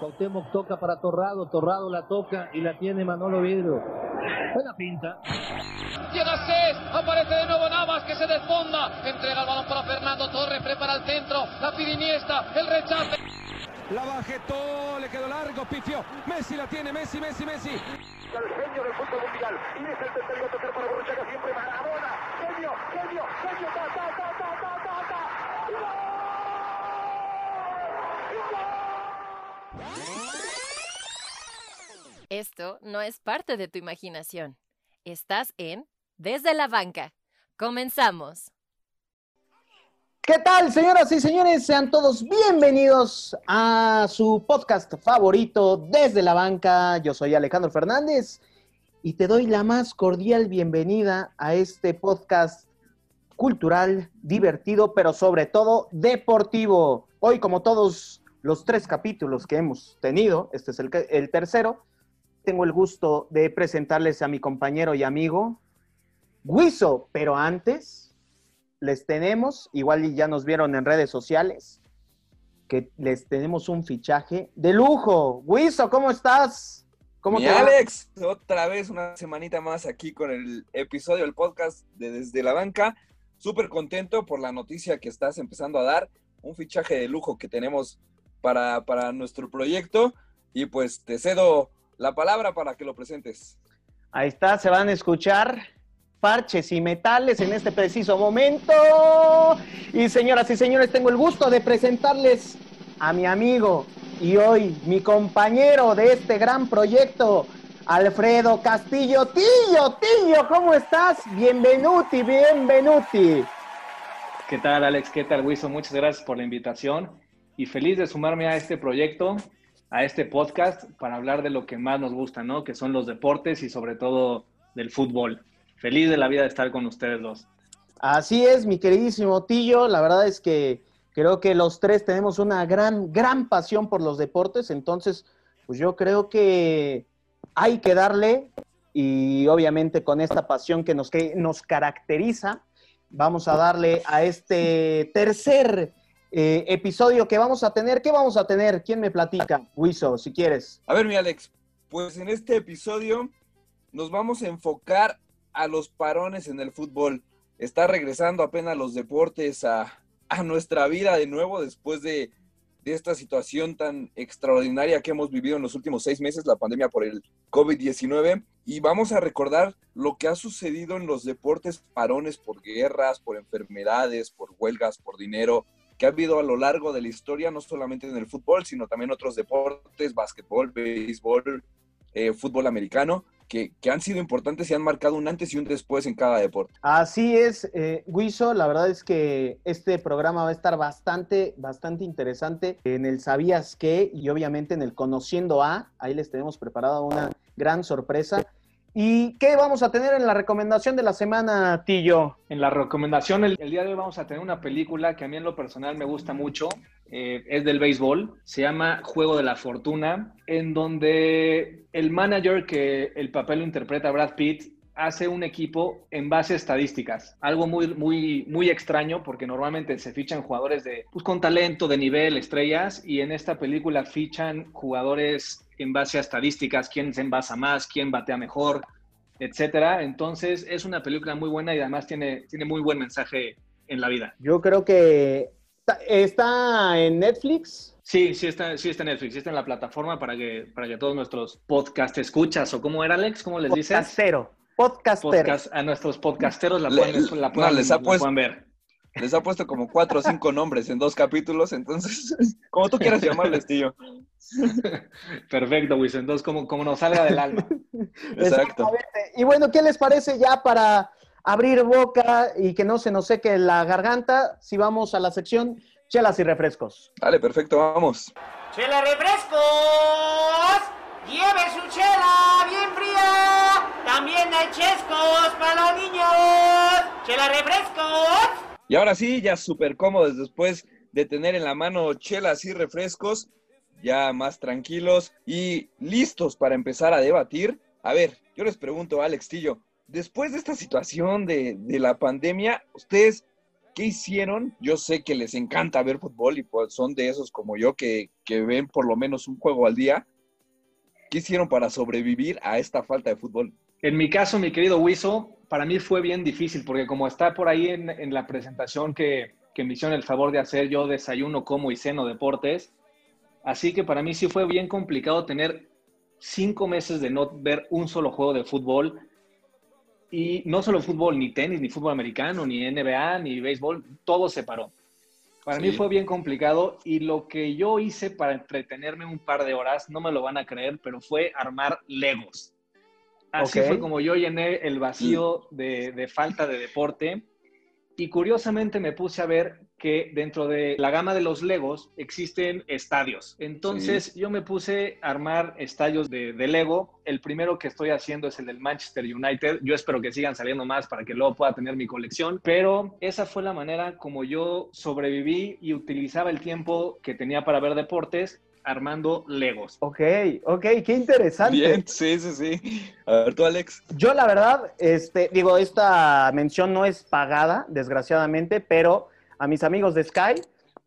Cuauhtémoc toca para Torrado, Torrado la toca y la tiene Manolo Vidrio. Buena pinta. Llega C, aparece de nuevo Navas que se desfonda, entrega el balón para Fernando Torres, prepara el centro, la pide Iniesta, el rechace. La bajetó, le quedó largo, pifio. Messi la tiene, Messi, Messi, Messi. El genio del fútbol mundial. Y es el tercero a tocar para Borruchaga siempre Maradona. Genio, genio, genio, ta, ta, ta, ta, ta, ta, ta. Esto no es parte de tu imaginación. Estás en Desde la Banca. Comenzamos. ¿Qué tal, señoras y señores? Sean todos bienvenidos a su podcast favorito desde la banca. Yo soy Alejandro Fernández y te doy la más cordial bienvenida a este podcast cultural, divertido, pero sobre todo deportivo. Hoy, como todos los tres capítulos que hemos tenido, este es el, el tercero, tengo el gusto de presentarles a mi compañero y amigo, Guiso, pero antes les tenemos, igual ya nos vieron en redes sociales, que les tenemos un fichaje de lujo. Guiso, ¿cómo estás? ¿Cómo Mi Alex, otra vez una semanita más aquí con el episodio del podcast de Desde la Banca. Súper contento por la noticia que estás empezando a dar. Un fichaje de lujo que tenemos para, para nuestro proyecto. Y pues te cedo la palabra para que lo presentes. Ahí está, se van a escuchar parches y metales en este preciso momento. Y señoras y señores, tengo el gusto de presentarles a mi amigo y hoy mi compañero de este gran proyecto, Alfredo Castillo. Tillo, Tillo, ¿cómo estás? Bienvenuti, bienvenuti. ¿Qué tal, Alex? ¿Qué tal, Wilson? Muchas gracias por la invitación y feliz de sumarme a este proyecto, a este podcast, para hablar de lo que más nos gusta, ¿no? Que son los deportes y sobre todo del fútbol. Feliz de la vida de estar con ustedes dos. Así es, mi queridísimo Tillo. La verdad es que creo que los tres tenemos una gran, gran pasión por los deportes. Entonces, pues yo creo que hay que darle y obviamente con esta pasión que nos, que nos caracteriza, vamos a darle a este tercer eh, episodio que vamos a tener. ¿Qué vamos a tener? ¿Quién me platica? Wiso, si quieres. A ver, mi Alex, pues en este episodio nos vamos a enfocar a los parones en el fútbol. Está regresando apenas los deportes a, a nuestra vida de nuevo después de, de, esta situación tan extraordinaria que hemos vivido en los últimos seis meses, la pandemia por el COVID-19. Y vamos a recordar lo que ha sucedido en los deportes parones por guerras, por enfermedades, por huelgas, por dinero, que ha habido a lo largo de la historia, no solamente en el fútbol, sino también otros deportes, básquetbol, béisbol, eh, fútbol americano, que, que, han sido importantes y han marcado un antes y un después en cada deporte. Así es, eh, Guiso, la verdad es que este programa va a estar bastante, bastante interesante en el Sabías qué y obviamente en el Conociendo a, ahí les tenemos preparado una gran sorpresa. ¿Y qué vamos a tener en la recomendación de la semana, Tillo? En la recomendación, el, día de hoy vamos a tener una película que a mí en lo personal me gusta mucho. Eh, es del béisbol. Se llama Juego de la Fortuna, en donde el manager que el papel lo interpreta Brad Pitt hace un equipo en base a estadísticas. Algo muy, muy, muy extraño porque normalmente se fichan jugadores de, pues, con talento, de nivel, estrellas, y en esta película fichan jugadores en base a estadísticas, quién se envasa más, quién batea mejor, etcétera. Entonces es una película muy buena y además tiene, tiene muy buen mensaje en la vida. Yo creo que está en Netflix. Sí, sí está, sí está en Netflix, sí está en la plataforma para que, para que todos nuestros podcast escuchas, o cómo era Alex, ¿cómo les dices? Podcastero. Podcaster. Podcast, a nuestros podcasteros la pueden, la pueden, no, les ha la puesto, pueden ver. Les ha puesto como cuatro o cinco nombres en dos capítulos, entonces, como tú quieras llamarles, tío. Perfecto, Luis. Entonces, como, como nos salga del alma. Exacto. Y bueno, ¿qué les parece ya para abrir boca y que no se nos seque la garganta? Si vamos a la sección chelas y refrescos. Dale, perfecto, vamos. ¡Chela refrescos! ¡Lleve su chela bien fría! También hay chescos para los niños. ¡Chela refrescos! Y ahora sí, ya súper cómodos después de tener en la mano chelas y refrescos, ya más tranquilos y listos para empezar a debatir. A ver, yo les pregunto, Alex Tillo, después de esta situación de, de la pandemia, ¿ustedes ¿qué hicieron? Yo sé que les encanta ver fútbol y pues son de esos como yo que, que ven por lo menos un juego al día. ¿Qué hicieron para sobrevivir a esta falta de fútbol? En mi caso, mi querido Wiso, para mí fue bien difícil porque como está por ahí en, en la presentación que, que me hicieron el favor de hacer, yo desayuno, como y ceno deportes. Así que para mí sí fue bien complicado tener cinco meses de no ver un solo juego de fútbol. Y no solo fútbol, ni tenis, ni fútbol americano, ni NBA, ni béisbol, todo se paró. Para Sí. mí fue bien complicado y lo que yo hice para entretenerme un par de horas, no me lo van a creer, pero fue armar Legos. Así fue como yo llené el vacío de, de falta de deporte. Y curiosamente me puse a ver que dentro de la gama de los Legos existen estadios. Entonces yo me puse a armar estadios de, de Lego. El primero que estoy haciendo es el del Manchester United. Yo espero que sigan saliendo más para que luego pueda tener mi colección. Pero esa fue la manera como yo sobreviví y utilizaba el tiempo que tenía para ver deportes armando Legos. Ok, ok, qué interesante. Bien, sí, sí, sí. A ver, tú, Alex. Yo la verdad, este, digo, esta mención no es pagada, desgraciadamente, pero a mis amigos de Sky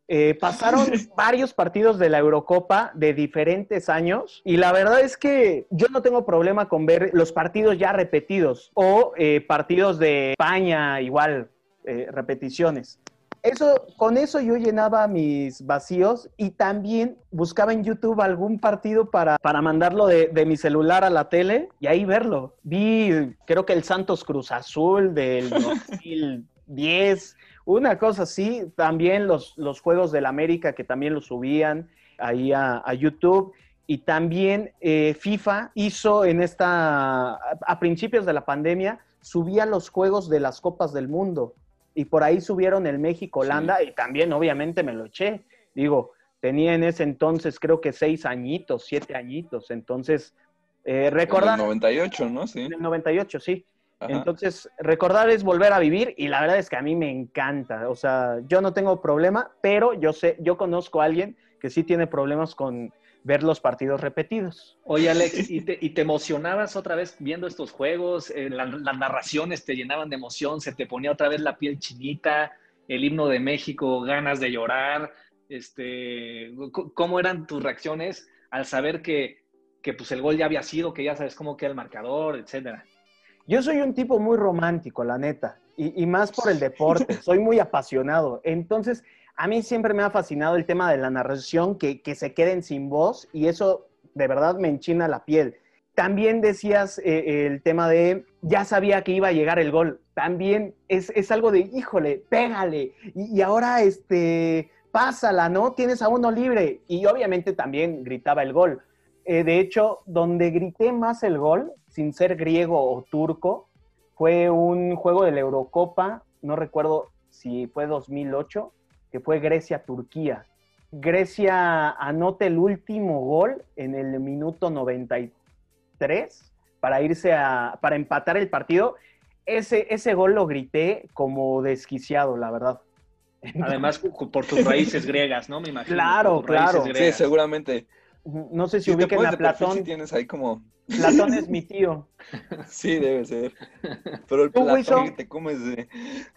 eh, pasaron varios partidos de la Eurocopa de diferentes años y la verdad es que yo no tengo problema con ver los partidos ya repetidos o eh, partidos de España igual, eh, repeticiones. Eso, con eso yo llenaba mis vacíos y también buscaba en YouTube algún partido para, para mandarlo de, de mi celular a la tele y ahí verlo. Vi, creo que el Santos Cruz Azul del 2010, una cosa así. También los, los Juegos del América que también los subían ahí a, a YouTube. Y también eh, FIFA hizo en esta, a, a principios de la pandemia, subía los juegos de las Copas del Mundo y por ahí subieron el México-Holanda y también obviamente me lo eché. Digo, tenía en ese entonces creo que seis añitos, siete añitos, entonces eh, recordar... En el 98, ¿no? Sí. En el 98, sí. Ajá. Entonces, recordar es volver a vivir y la verdad es que a mí me encanta. O sea, yo no tengo problema, pero yo sé, yo conozco a alguien que sí tiene problemas con ver los partidos repetidos. Oye, Alex, ¿y te, y te emocionabas otra vez viendo estos juegos? Eh, la- las narraciones te llenaban de emoción, se te ponía otra vez la piel chinita, el himno de México, ganas de llorar. Este, ¿Cómo eran tus reacciones al saber que, que pues el gol ya había sido, que ya sabes cómo queda el marcador, etcétera? Yo soy un tipo muy romántico, la neta, y, y más por el deporte, soy muy apasionado. Entonces, a mí siempre me ha fascinado el tema de la narración, que, que se queden sin voz, y eso de verdad me enchina la piel. También decías eh, el tema de, ya sabía que iba a llegar el gol. También es, es algo de, híjole, pégale. Y, ahora, este, pásala, ¿no? Tienes a uno libre. Y obviamente también gritaba el gol. Eh, de hecho, donde grité más el gol, sin ser griego o turco, fue un juego de la Eurocopa, no recuerdo si fue 2008, que fue Grecia-Turquía. Grecia anota el último gol en el minuto 93 para irse a, para empatar el partido. Ese, ese gol lo grité como desquiciado, la verdad. Además, por tus raíces griegas, ¿no? Me imagino. Claro, claro. Sí, seguramente. No sé si Si te ubiquen a Platón. sí tienes ahí como... Platón es mi tío. Sí, debe ser. Pero el ¿Tú, platón que te comes de...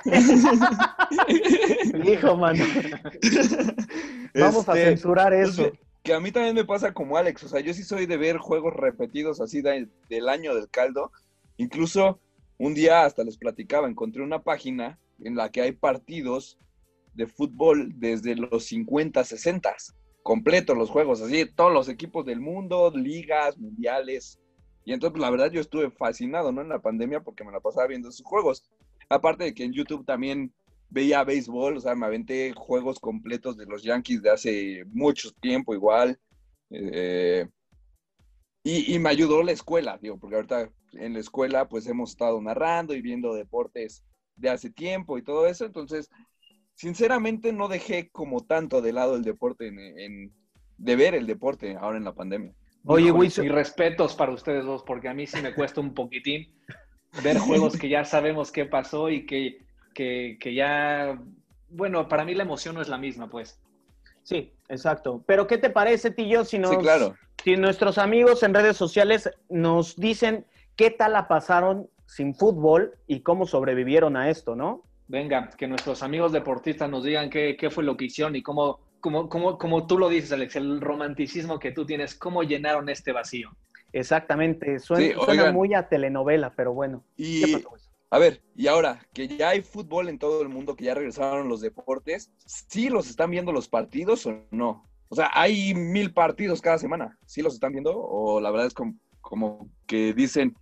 Hijo, mano. Vamos a Este, censurar eso. Que a mí también me pasa como Alex, o sea, yo sí soy de ver juegos repetidos así de- del año del caldo. Incluso un día hasta les platicaba, encontré una página en la que hay partidos de fútbol desde los 50, 60, completos los juegos, así, todos los equipos del mundo, ligas, mundiales. Y entonces, pues, la verdad, yo estuve fascinado, ¿no? En la pandemia porque me la pasaba viendo esos juegos. Aparte de que en YouTube también veía béisbol, o sea, me aventé juegos completos de los Yankees de hace mucho tiempo igual. eh, y, y me ayudó la escuela, digo, porque ahorita en la escuela pues hemos estado narrando y viendo deportes de hace tiempo y todo eso, entonces, sinceramente no dejé como tanto de lado el deporte, en, en- de ver el deporte ahora en la pandemia. Oye, Wiso, mis respetos para ustedes dos, porque a mí sí me cuesta un poquitín ver juegos que ya sabemos qué pasó y que, que, que ya, bueno, para mí la emoción no es la misma, pues. Sí, exacto. Pero ¿qué te parece, Tillo, si, nos, Sí, claro. si nuestros amigos en redes sociales nos dicen qué tal la pasaron sin fútbol y cómo sobrevivieron a esto, ¿no? Venga, que nuestros amigos deportistas nos digan qué, qué fue lo que hicieron y cómo, cómo, cómo, como tú lo dices, Alex, el romanticismo que tú tienes, cómo llenaron este vacío. Exactamente, suena, Sí, suena oigan. muy a telenovela, pero bueno. Y, ¿Qué pasó? A ver, y ahora que ya hay fútbol en todo el mundo, que ya regresaron los deportes, ¿sí los están viendo los partidos o no? O sea, hay mil partidos cada semana. ¿Sí los están viendo? O la verdad es como, como que dicen,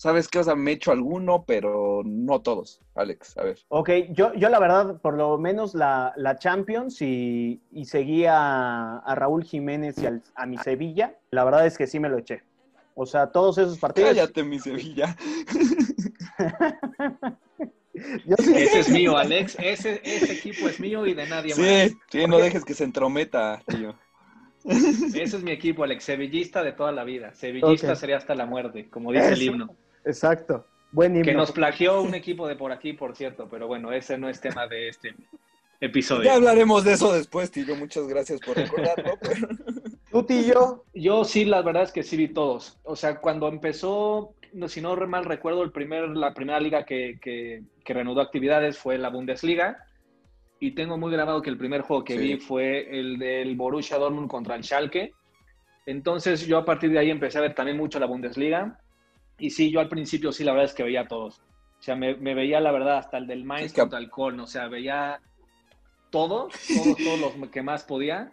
¿sabes qué? O sea, me echo alguno, pero no todos. Alex, a ver. Ok, yo, yo la verdad, por lo menos la, la Champions y, y seguía a Raúl Jiménez y al- a mi Sevilla, la verdad es que sí me lo eché. O sea, todos esos partidos. Cállate, mi Sevilla. Yo sí- Ese es mío, Alex. Ese, ese equipo es mío y de nadie Sí, más. sí, no dejes que se entrometa, tío. Ese es mi equipo, Alex. Sevillista de toda la vida. Sevillista sería hasta la muerte, como dice el himno. Exacto. Buen himno. Que nos plagió un equipo de por aquí, por cierto, pero bueno, ese no es tema de este episodio. Ya hablaremos de eso después, tío. Muchas gracias por recordarlo. pero- Tú, Tillo, Yo sí, la verdad es que sí vi todos. O sea, cuando empezó, no, si no mal recuerdo, el primer, la primera liga que, que, que reanudó actividades fue la Bundesliga. Y tengo muy grabado que el primer juego que Sí. vi fue el del Borussia Dortmund contra el Schalke. Entonces yo a partir de ahí empecé a ver también mucho la Bundesliga. Y sí, yo al principio sí, la verdad es que veía a todos. O sea, me, me veía la verdad hasta el del Mainz contra el Köln. O sea, veía todos, todos, todos los que más podía.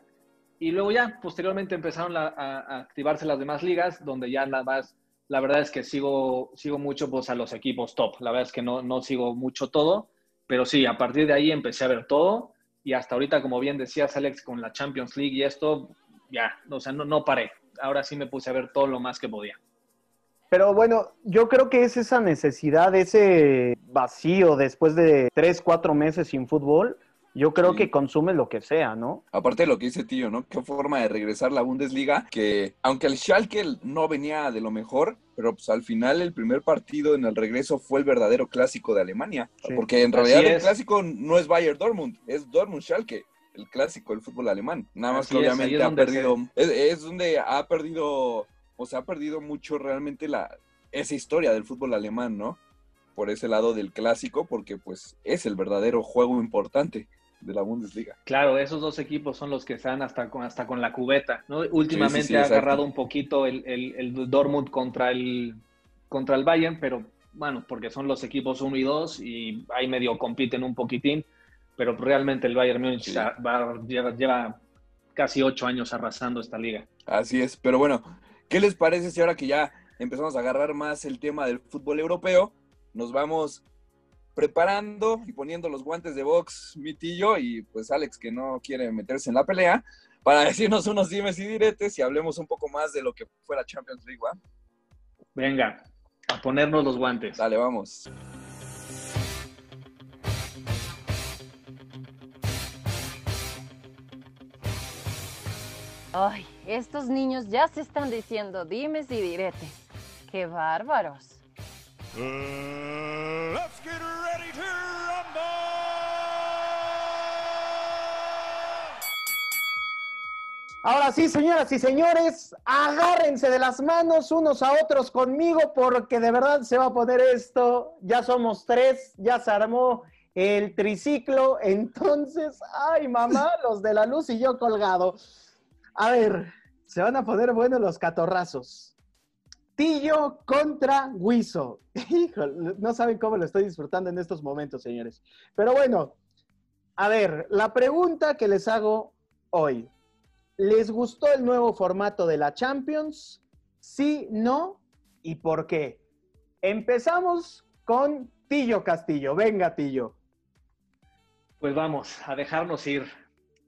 Y luego ya, posteriormente empezaron a activarse las demás ligas, donde ya nada más, la verdad es que sigo, sigo mucho pues, a los equipos top. La verdad es que no, no sigo mucho todo, pero sí, a partir de ahí empecé a ver todo. Y hasta ahorita, como bien decías, Alex, con la Champions League y esto, ya, o sea, no, no paré. Ahora sí me puse a ver todo lo más que podía. Pero bueno, yo creo que es esa necesidad, ese vacío después de tres, cuatro meses sin fútbol. Yo creo Sí. que consume lo que sea, ¿no? Aparte de lo que dice tío, ¿no? Qué forma de regresar la Bundesliga, que aunque el Schalke no venía de lo mejor, pero pues al final el primer partido en el regreso fue el verdadero clásico de Alemania, Sí. porque en Así realidad el es. clásico no es Bayern Dortmund, es Dortmund Schalke, el clásico del fútbol alemán. Nada más Así que obviamente es ha perdido, es, es donde ha perdido, o sea, ha perdido mucho realmente la esa historia del fútbol alemán, ¿no? Por ese lado del clásico, porque pues es el verdadero juego importante de la Bundesliga. Claro, esos dos equipos son los que están hasta con, hasta con la cubeta, ¿no? Últimamente sí, ha agarrado un poquito el, el, el Dortmund contra el, contra el Bayern, pero bueno, porque son los equipos 1 y 2 y ahí medio compiten un poquitín, pero realmente el Bayern Múnich lleva, lleva casi ocho años arrasando esta liga. Así es, pero bueno, ¿qué les parece si ahora que ya empezamos a agarrar más el tema del fútbol europeo, nos vamos preparando y poniendo los guantes de box, Mitillo y pues Alex que no quiere meterse en la pelea, para decirnos unos dimes y diretes y hablemos un poco más de lo que fue la Champions League, ¿va? Venga, a ponernos los guantes. Dale, vamos. Ay, estos niños ya se están diciendo dimes y diretes. ¡Qué bárbaros! let's get ready to Ahora sí, señoras y señores, agárrense de las manos unos a otros conmigo porque de verdad se va a poner esto. Ya somos tres, ya se armó el triciclo. Entonces, ay mamá, los de la luz y yo colgado. A ver, se van a poner buenos los catorrazos. Tillo contra Huizo. Híjole, no saben cómo lo estoy disfrutando en estos momentos, señores. Pero bueno, a ver, la pregunta que les hago hoy. ¿Les gustó el nuevo formato de la Champions? Sí, no y por qué. Empezamos con Tillo Castillo. Venga, Tillo. Pues vamos, a dejarnos ir.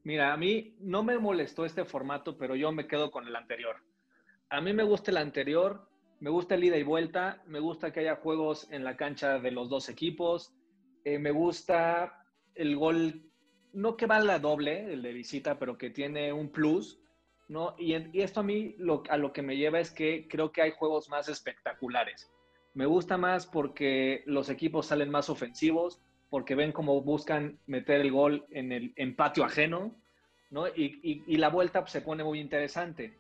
Mira, a mí no me molestó este formato, pero yo me quedo con el anterior. A mí me gusta el anterior, me gusta el ida y vuelta, me gusta que haya juegos en la cancha de los dos equipos, eh, me gusta el gol, no que va la doble, el de visita, pero que tiene un plus, ¿no? Y, y esto a mí lo, a lo que me lleva es que creo que hay juegos más espectaculares. Me gusta más porque los equipos salen más ofensivos, porque ven cómo buscan meter el gol en el en patio ajeno, ¿no? Y, la vuelta se pone muy interesante.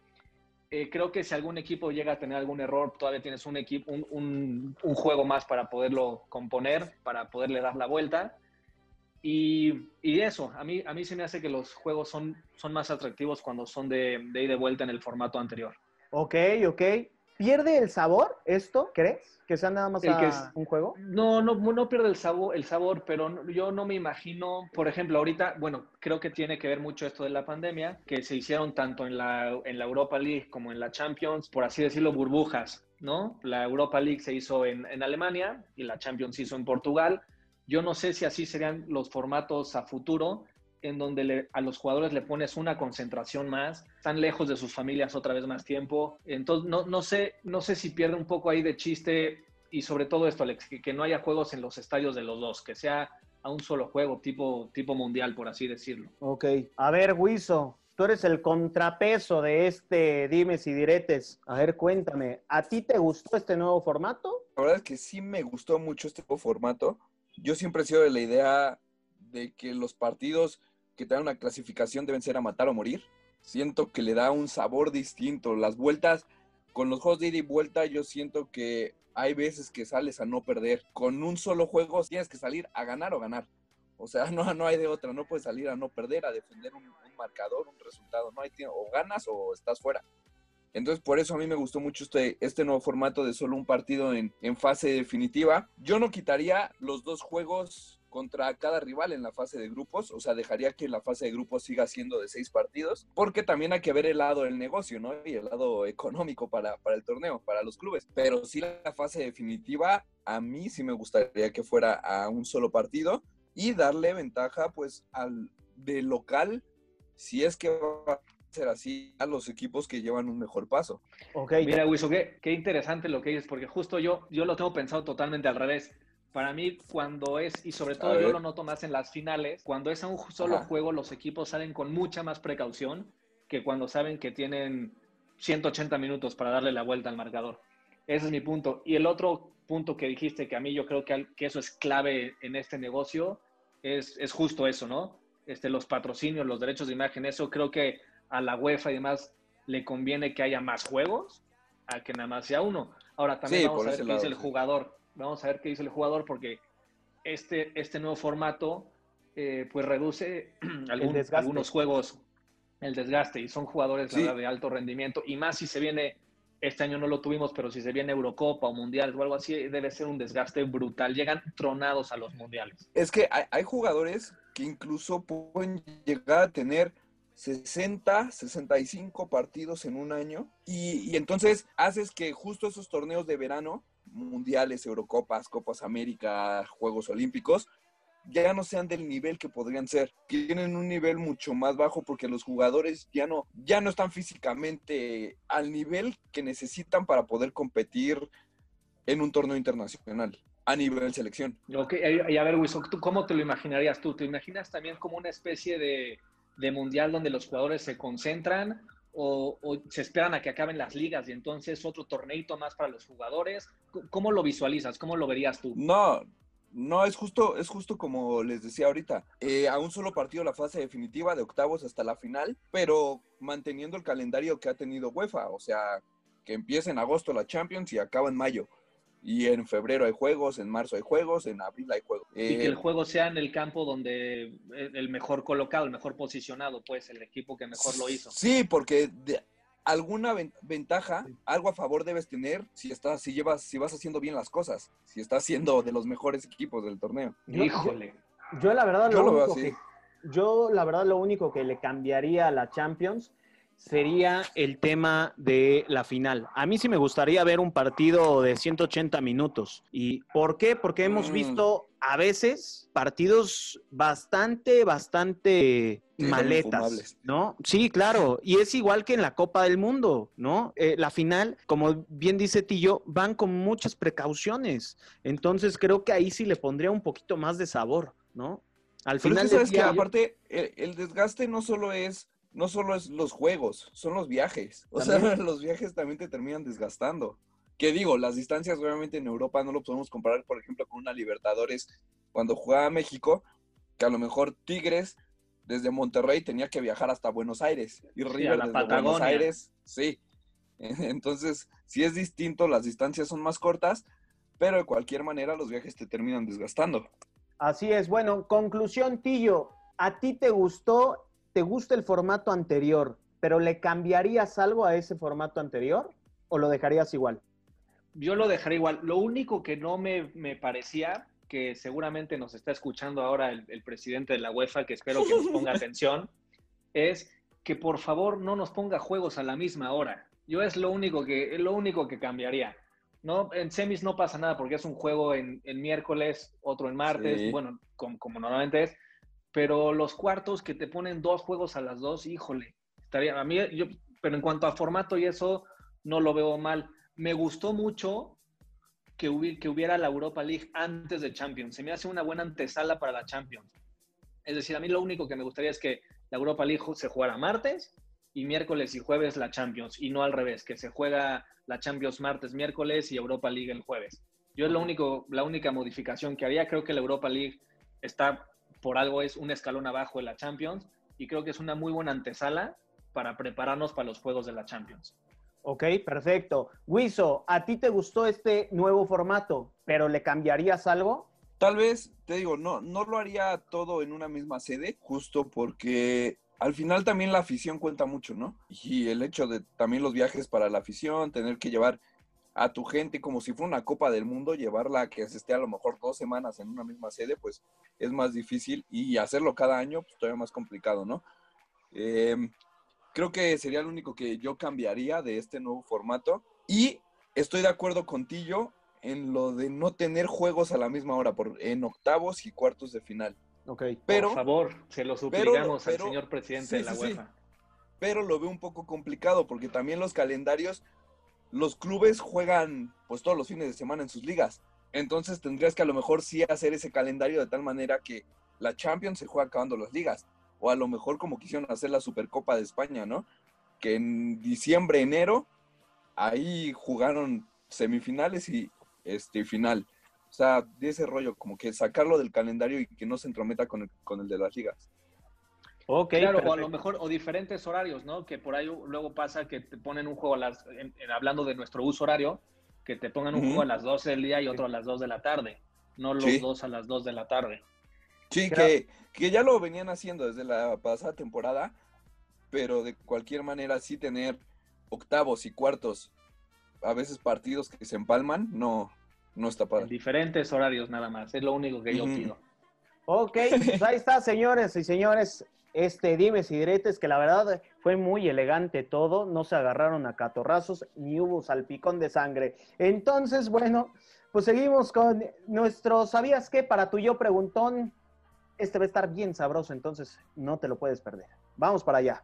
Eh, creo que si algún equipo llega a tener algún error, todavía tienes un, equipo, un, juego más para poderlo componer, para poderle dar la vuelta. Y, eso, a mí, a mí se me hace que los juegos son, son más atractivos cuando son de, de ida y vuelta en el formato anterior. Ok, ok. ¿Pierde el sabor esto, crees? ¿Que sea nada más a que es- un juego? No, no, no pierde el sabor, el sabor, pero yo no me imagino, por ejemplo, ahorita, bueno, creo que tiene que ver mucho esto de la pandemia, que se hicieron tanto en la, en la Europa League como en la Champions, por así decirlo, burbujas, ¿no? La Europa League se hizo en, en Alemania y la Champions se hizo en Portugal. Yo no sé si así serían los formatos a futuro, en donde le- a los jugadores le pones una concentración más, están lejos de sus familias otra vez más tiempo. Entonces, no, no, sé, no sé si pierde un poco ahí de chiste y sobre todo esto, Alex, que, que no haya juegos en los estadios de los dos, que sea a un solo juego, tipo, tipo mundial, por así decirlo. Ok. A ver, Wiso, tú eres el contrapeso de este dimes y diretes. A ver, cuéntame, ¿a ti te gustó este nuevo formato? La verdad es que sí me gustó mucho este nuevo formato. Yo siempre he sido de la idea de que los partidos que te una clasificación deben ser a matar o morir. Siento que le da un sabor distinto. Las vueltas, con los juegos de ida y vuelta, yo siento que hay veces que sales a no perder. Con un solo juego tienes que salir a ganar o ganar. O sea, no, no hay de otra. No puedes salir a no perder, a defender un, un marcador, un resultado. No hay. O ganas o estás fuera. Entonces, por eso a mí me gustó mucho este, este nuevo formato de solo un partido en, en fase definitiva. Yo no quitaría los dos juegos contra cada rival en la fase de grupos, o sea, dejaría que la fase de grupos siga siendo de seis partidos, porque también hay que ver el lado del negocio, ¿no? Y el lado económico para, para el torneo, para los clubes. Pero sí la fase definitiva, a mí sí me gustaría que fuera a un solo partido y darle ventaja, pues, al de local, si es que va a ser así, a los equipos que llevan un mejor paso. Ok. Mira, Wiso, qué, qué interesante lo que dices, porque justo yo, yo lo tengo pensado totalmente al revés. Para mí, cuando es, y sobre todo yo lo noto más en las finales, cuando es a un solo Ajá. juego, los equipos salen con mucha más precaución que cuando saben que tienen 180 minutos para darle la vuelta al marcador. Ese es mi punto. Y el otro punto que dijiste, que a mí yo creo que, eso es clave en este negocio, es, es justo eso, ¿no? Este, los patrocinios, los derechos de imagen, eso creo que a la UEFA y demás le conviene que haya más juegos a que nada más sea uno. Ahora también Sí, vamos a ver qué lado, dice el jugador. Vamos a ver qué dice el jugador porque este, este nuevo formato eh, pues reduce algún- algunos juegos, el desgaste, y son jugadores la Sí. verdad, de alto rendimiento, y más si se viene, este año no lo tuvimos, pero si se viene Eurocopa o Mundial o algo así, debe ser un desgaste brutal. Llegan tronados a los mundiales. Es que hay, hay jugadores que incluso pueden llegar a tener 60, 65 partidos en un año y, y entonces haces que justo esos torneos de verano, mundiales, Eurocopas, Copas América, Juegos Olímpicos, ya no sean del nivel que podrían ser. Tienen un nivel mucho más bajo porque los jugadores ya no, ya no están físicamente al nivel que necesitan para poder competir en un torneo internacional a nivel selección. Ok, y a ver, Wilson, ¿tú cómo te lo imaginarías tú? ¿Te imaginas también como una especie de mundial donde los jugadores se concentran o, se esperan a que acaben las ligas y entonces otro torneito más para los jugadores? ¿Cómo lo visualizas? ¿Cómo lo verías tú? No, no, es justo, es justo como les decía ahorita. Eh, a un solo partido la fase definitiva de octavos hasta la final, pero manteniendo el calendario que ha tenido UEFA, o sea, que empieza en agosto la Champions y acaba en mayo. Y en febrero hay juegos, en marzo hay juegos, en abril hay juegos. Y que Eh, el juego sea en el campo donde eh, el mejor colocado, el mejor posicionado, pues el equipo que mejor lo hizo. Sí, porque de alguna ven- ventaja, algo a favor debes tener si estás, si llevas, si vas haciendo bien las cosas, si estás siendo de los mejores equipos del torneo. Híjole. Yo la verdad Yo lo, lo veo único así. que yo la verdad lo único que le cambiaría a la Champions sería el tema de la final. A mí sí me gustaría ver un partido de 180 minutos. ¿Y por qué? Porque hemos Mm. visto a veces partidos bastante, bastante Sí, maletas. ¿no? Sí, claro. Y es igual que en la Copa del Mundo, ¿no? Eh, la final, como bien dice Tillo, van con muchas precauciones. Entonces creo que ahí sí le pondría un poquito más de sabor, ¿no? Al Pero final es que sabes que día, aparte el, el desgaste no solo es no solo es los juegos, son los viajes. O sea, También. los viajes también te terminan desgastando. Que digo, las distancias obviamente en Europa no lo podemos comparar, por ejemplo, con una Libertadores cuando jugaba México, que a lo mejor Tigres desde Monterrey tenía que viajar hasta Buenos Aires y River la desde Buenos Patagonia. Aires, sí. Entonces, sí es distinto, las distancias son más cortas, pero de cualquier manera los viajes te terminan desgastando. Así es. Bueno, conclusión, Tillo. ¿A ti te gustó, te gusta el formato anterior, pero le cambiarías algo a ese formato anterior o lo dejarías igual? Yo lo dejaría igual. Lo único que no me, me parecía, que seguramente nos está escuchando ahora el, el presidente de la UEFA, que espero que nos ponga atención, es que por favor no nos ponga juegos a la misma hora. Yo es lo único que, lo único que cambiaría. ¿no? En semis no pasa nada porque es un juego en, en miércoles, otro en martes, Sí. bueno, como, como normalmente es, pero los cuartos que te ponen dos juegos a las dos, híjole, estaría, a mí, yo, pero en cuanto a formato y eso, no lo veo mal. Me gustó mucho que, hubi- que hubiera la Europa League antes de Champions. Se me hace una buena antesala para la Champions. Es decir, a mí lo único que me gustaría es que la Europa League se jugara martes y miércoles y jueves la Champions, y no al revés, que se juega la Champions martes, miércoles y Europa League el jueves. Yo es lo único, la única modificación que haría. Creo que la Europa League está, por algo, es un escalón abajo de la Champions, y creo que es una muy buena antesala para prepararnos para los juegos de la Champions. Ok, perfecto. Wiso, ¿a ti te gustó este nuevo formato, pero le cambiarías algo? Tal vez, te digo, no, no lo haría todo en una misma sede, justo porque al final también la afición cuenta mucho, ¿no? Y el hecho de también los viajes para la afición, tener que llevar a tu gente como si fuera una Copa del Mundo, llevarla a que se esté a lo mejor dos semanas en una misma sede, pues es más difícil y hacerlo cada año, pues todavía más complicado, ¿no? Em, creo que sería lo único que yo cambiaría de este nuevo formato y estoy de acuerdo contigo en lo de no tener juegos a la misma hora por, en octavos y cuartos de final. Ok. Pero, por favor, se lo suplicamos pero- al señor presidente sí, de la sí, sí. UEFA. pero lo veo un poco complicado porque también los calendarios, los clubes juegan pues todos los fines de semana en sus ligas. Entonces tendrías que a lo mejor sí hacer ese calendario de tal manera que la Champions se juega acabando las ligas. O a lo mejor como quisieron hacer la Supercopa de España, ¿no? Que en diciembre, enero, ahí jugaron semifinales y este final. O sea, de ese rollo, como que sacarlo del calendario y que no se entrometa con el, con el de las ligas. Ok, claro, o a lo mejor, o diferentes horarios, ¿no? Que por ahí luego pasa que te ponen un juego a las, en- en- hablando de nuestro uso horario, que te pongan un juego a las 12 del día y otro a las 2 de la tarde, no los Sí. dos a las 2 de la tarde. Sí, Claro. que, que ya lo venían haciendo desde la pasada temporada, pero de cualquier manera sí tener octavos y cuartos, a veces partidos que se empalman, no, no está En padre. diferentes horarios nada más, es lo único que yo pido. Ok, pues ahí está, señores y señores. Este, dimes y diretes, que la verdad fue muy elegante todo, no se agarraron a catorrazos ni hubo salpicón de sangre. Entonces, bueno, pues seguimos con nuestro ¿Sabías qué? Para tu yo preguntón. Este va a estar bien sabroso, entonces no te lo puedes perder. Vamos para allá.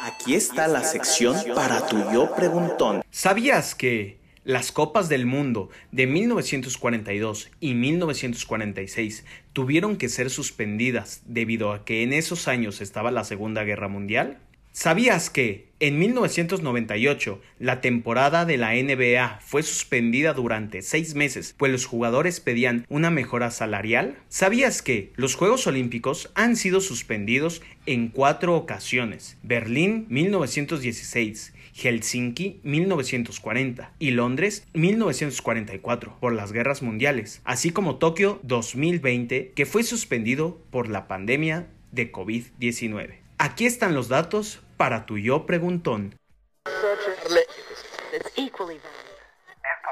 Aquí está la sección para tu yo preguntón. ¿Sabías que las Copas del Mundo de 1942 y 1946 tuvieron que ser suspendidas debido a que en esos años estaba la Segunda Guerra Mundial? ¿Sabías que en 1998 la temporada de la NBA fue suspendida durante seis meses, pues los jugadores pedían una mejora salarial? ¿Sabías que los Juegos Olímpicos han sido suspendidos en cuatro ocasiones? Berlín 1916, Helsinki 1940 y Londres 1944 por las guerras mundiales, así como Tokio 2020 que fue suspendido por la pandemia de COVID-19. Aquí están los datos para tu yo preguntón. Esta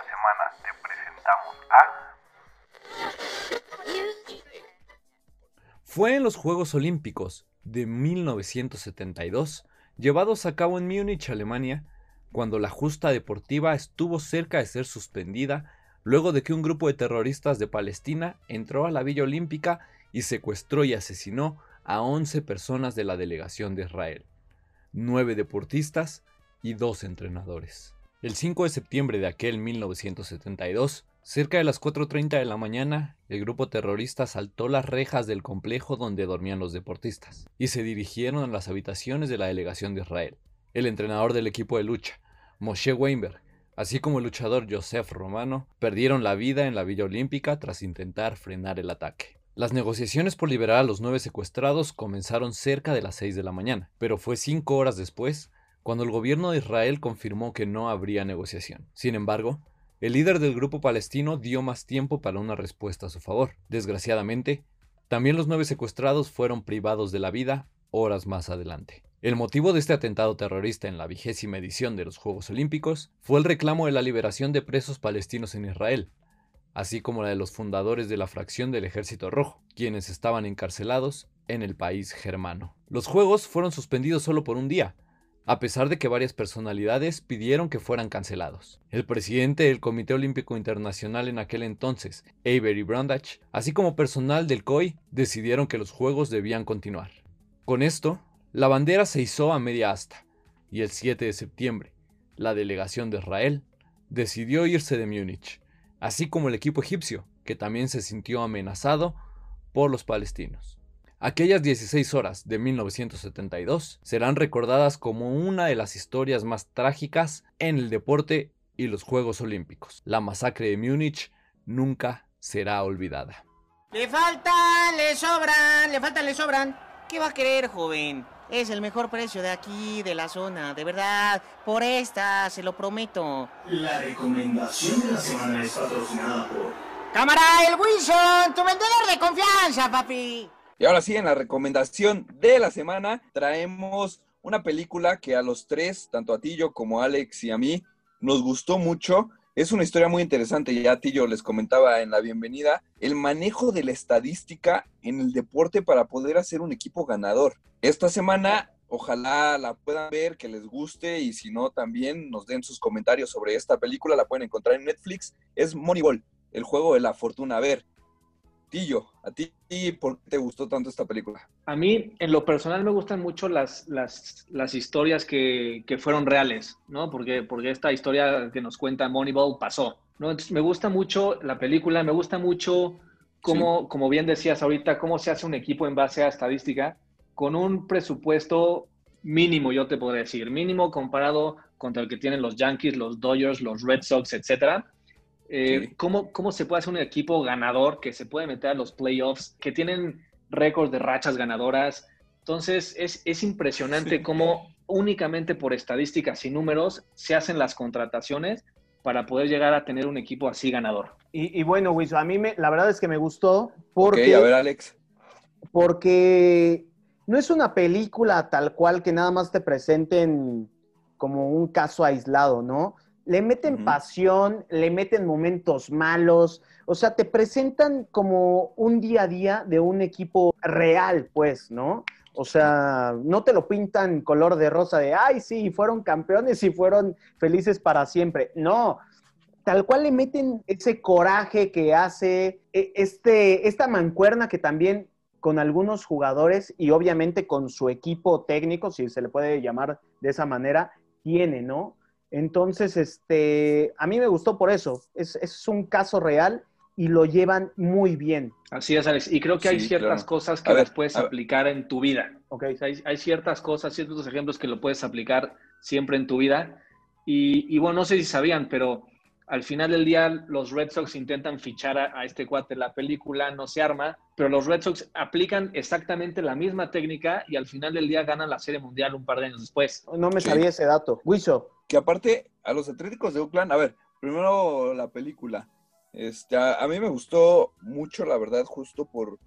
semana te presentamos a... Fue en los Juegos Olímpicos de 1972, llevados a cabo en Múnich, Alemania, cuando la justa deportiva estuvo cerca de ser suspendida luego de que un grupo de terroristas de Palestina entró a la Villa Olímpica y secuestró y asesinó a 11 personas de la delegación de Israel, 9 deportistas y 2 entrenadores. El 5 de septiembre de aquel 1972, cerca de las 4.30 de la mañana, el grupo terrorista saltó las rejas del complejo donde dormían los deportistas y se dirigieron a las habitaciones de la delegación de Israel. El entrenador del equipo de lucha, Moshe Weinberg, así como el luchador Joseph Romano, perdieron la vida en la Villa Olímpica tras intentar frenar el ataque. Las negociaciones por liberar a los nueve secuestrados comenzaron cerca de las 6 de la mañana, pero fue cinco horas después cuando el gobierno de Israel confirmó que no habría negociación. Sin embargo, El líder del grupo palestino dio más tiempo para una respuesta a su favor. Desgraciadamente, también los nueve secuestrados fueron privados de la vida horas más adelante. El motivo de este atentado terrorista en la vigésima edición de los Juegos Olímpicos fue el reclamo de la liberación de presos palestinos en Israel, así como la de los fundadores de la fracción del Ejército Rojo, quienes estaban encarcelados en el país germano. Los Juegos fueron suspendidos solo por un día, a pesar de que varias personalidades pidieron que fueran cancelados. El presidente del Comité Olímpico Internacional en aquel entonces, Avery Brundage, así como personal del COI, decidieron que los Juegos debían continuar. Con esto, la bandera se izó a media asta, y el 7 de septiembre, la delegación de Israel decidió irse de Múnich, así como el equipo egipcio, que también se sintió amenazado por los palestinos. Aquellas 16 horas de 1972 serán recordadas como una de las historias más trágicas en el deporte y los Juegos Olímpicos. La masacre de Múnich nunca será olvidada. Le faltan, le sobran, le faltan, le sobran. ¿Qué va a querer, joven? Es el mejor precio de aquí, de la zona, de verdad. Por esta, se lo prometo. La recomendación de la semana es patrocinada por... Cámara, el Wilson, tu vendedor de confianza, papi. Y ahora sí, en la recomendación de la semana traemos una película que a los tres, tanto a Tillo como a Alex y a mí, nos gustó mucho. Es una historia muy interesante, ya Tillo les comentaba en la bienvenida, el manejo de la estadística en el deporte para poder hacer un equipo ganador. Esta semana ojalá la puedan ver, que les guste y si no también nos den sus comentarios sobre esta película, la pueden encontrar en Netflix, es Moneyball, el juego de la fortuna. A ver, Tillo, ¿a ti por qué te gustó tanto esta película? A mí, en lo personal, me gustan mucho las, las, las historias que, que, fueron reales, ¿no? Porque, porque esta historia que nos cuenta Moneyball pasó, ¿no? Entonces, me gusta mucho la película, me gusta mucho cómo, sí. como bien decías ahorita, cómo se hace un equipo en base a estadística con un presupuesto mínimo, yo te podría decir, mínimo comparado contra el que tienen los Yankees, los Dodgers, los Red Sox, etcétera eh, sí. ¿cómo, ¿Cómo se puede hacer un equipo ganador que se puede meter a los playoffs, que tienen récords de rachas ganadoras? Entonces, es, es impresionante sí. cómo únicamente por estadísticas y números se hacen las contrataciones para poder llegar a tener un equipo así ganador. Y, y bueno, Wiso, a mí me, la verdad es que me gustó porque... Okay, a ver, Alex. Porque no es una película tal cual que nada más te presenten como un caso aislado, ¿no? Le meten uh -huh. pasión, le meten momentos malos, o sea, te presentan como un día a día de un equipo real, pues, ¿no? O sea, no te lo pintan color de rosa de, ay, sí, fueron campeones y fueron felices para siempre. No, tal cual le meten ese coraje que hace, e, este, esta mancuerna que también con algunos jugadores y obviamente con su equipo técnico, si se le puede llamar de esa manera, tiene, ¿no? Entonces, este, a mí me gustó por eso. Es, es, un caso real y lo llevan muy bien. Así es, Alex. Y creo que hay sí, ciertas claro. cosas que las puedes aplicar en tu vida. Okay. O sea, hay, hay, ciertas cosas, ciertos ejemplos que lo puedes aplicar siempre en tu vida. Y, y, bueno, no sé si sabían, pero al final del día los Red Sox intentan fichar a, a este cuate la película, no se arma, pero los Red Sox aplican exactamente la misma técnica y al final del día ganan la Serie Mundial un par de años después. No me sabía ese dato. Wiso, que aparte a los Atléticos de Oakland, a ver, primero la película. Este, a, a, mí me gustó mucho, la verdad, justo por,